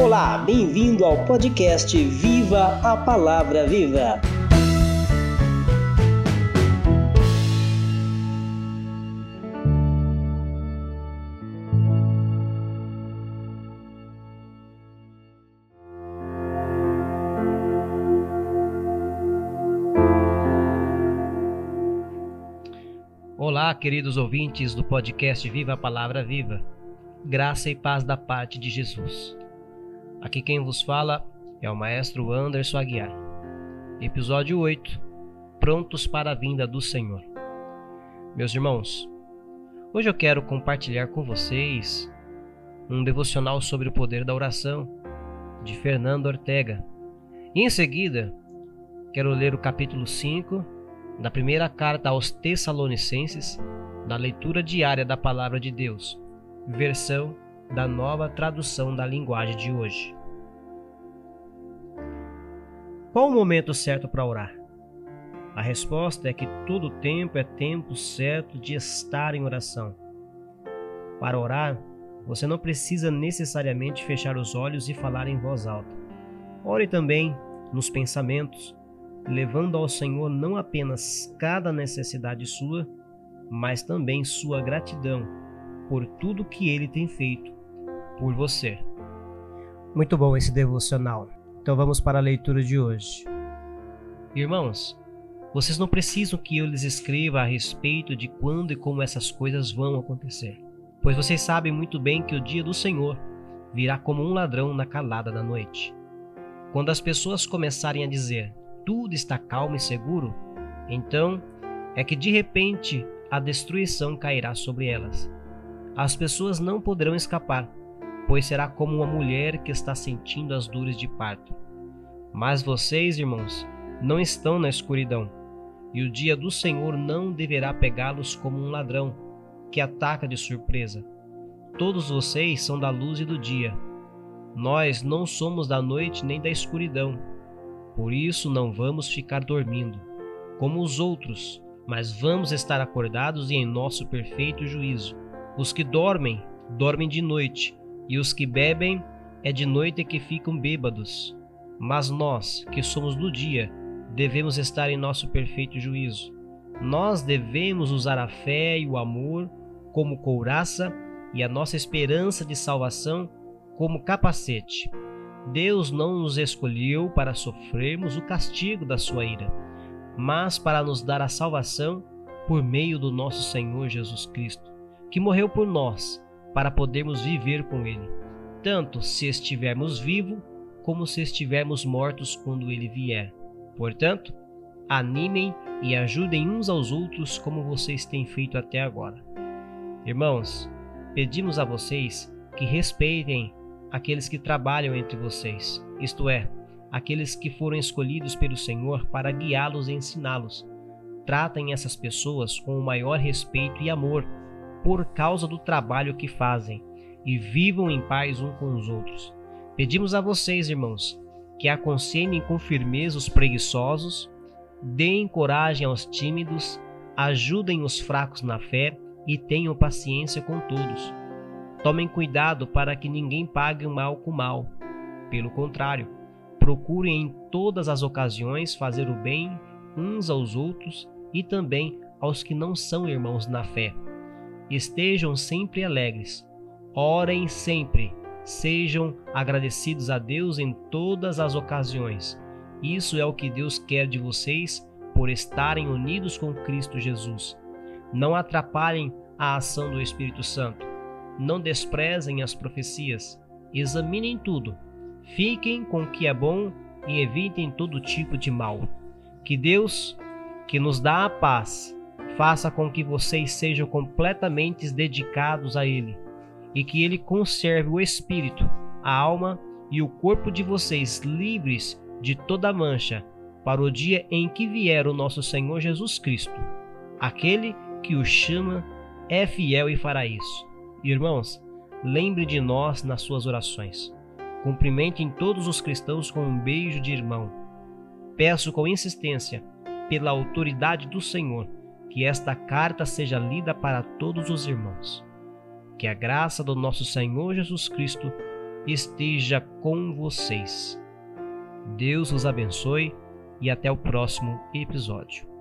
Olá, bem-vindo ao podcast Viva a Palavra Viva. Olá, queridos ouvintes do podcast Viva a Palavra Viva. Graça e paz da parte de Jesus. Aqui quem vos fala é o maestro Anderson Aguiar. Episódio 8 Prontos para a vinda do Senhor. Meus irmãos, hoje eu quero compartilhar com vocês um devocional sobre o poder da oração de Fernando Ortega. E em seguida, quero ler o capítulo 5 da primeira carta aos Tessalonicenses, na leitura diária da Palavra de Deus, versão da nova tradução da linguagem de hoje. Qual o momento certo para orar? A resposta é que todo tempo é tempo certo de estar em oração. Para orar, você não precisa necessariamente fechar os olhos e falar em voz alta. Ore também nos pensamentos, levando ao Senhor não apenas cada necessidade sua, mas também sua gratidão por tudo que ele tem feito por você. Muito bom esse devocional. Então vamos para a leitura de hoje. Irmãos, vocês não precisam que eu lhes escreva a respeito de quando e como essas coisas vão acontecer, pois vocês sabem muito bem que o dia do Senhor virá como um ladrão na calada da noite. Quando as pessoas começarem a dizer tudo está calmo e seguro, então é que de repente a destruição cairá sobre elas. As pessoas não poderão escapar, pois será como uma mulher que está sentindo as dores de parto. Mas vocês, irmãos, não estão na escuridão, e o dia do Senhor não deverá pegá-los como um ladrão que ataca de surpresa. Todos vocês são da luz e do dia. Nós não somos da noite nem da escuridão. Por isso não vamos ficar dormindo, como os outros, mas vamos estar acordados e em nosso perfeito juízo. Os que dormem, dormem de noite, e os que bebem, é de noite que ficam bêbados. Mas nós, que somos do dia, devemos estar em nosso perfeito juízo. Nós devemos usar a fé e o amor como couraça e a nossa esperança de salvação como capacete. Deus não nos escolheu para sofrermos o castigo da sua ira, mas para nos dar a salvação por meio do nosso Senhor Jesus Cristo que morreu por nós, para podermos viver com Ele, tanto se estivermos vivos como se estivermos mortos quando Ele vier. Portanto, animem e ajudem uns aos outros como vocês têm feito até agora. Irmãos, pedimos a vocês que respeitem aqueles que trabalham entre vocês, isto é, aqueles que foram escolhidos pelo Senhor para guiá-los e ensiná-los. Tratem essas pessoas com o maior respeito e amor por causa do trabalho que fazem e vivam em paz um com os outros. Pedimos a vocês, irmãos, que aconselhem com firmeza os preguiçosos, deem coragem aos tímidos, ajudem os fracos na fé e tenham paciência com todos. Tomem cuidado para que ninguém pague o mal com mal. Pelo contrário, procurem em todas as ocasiões fazer o bem uns aos outros e também aos que não são irmãos na fé estejam sempre alegres. Orem sempre. Sejam agradecidos a Deus em todas as ocasiões. Isso é o que Deus quer de vocês por estarem unidos com Cristo Jesus. Não atrapalhem a ação do Espírito Santo. Não desprezem as profecias. Examinem tudo. Fiquem com o que é bom e evitem todo tipo de mal. Que Deus, que nos dá a paz, faça com que vocês sejam completamente dedicados a Ele e que Ele conserve o espírito, a alma e o corpo de vocês livres de toda mancha para o dia em que vier o nosso Senhor Jesus Cristo. Aquele que o chama é fiel e fará isso. Irmãos, lembre de nós nas suas orações. Cumprimentem todos os cristãos com um beijo de irmão. Peço com insistência, pela autoridade do Senhor, que esta carta seja lida para todos os irmãos. Que a graça do nosso Senhor Jesus Cristo esteja com vocês. Deus os abençoe e até o próximo episódio.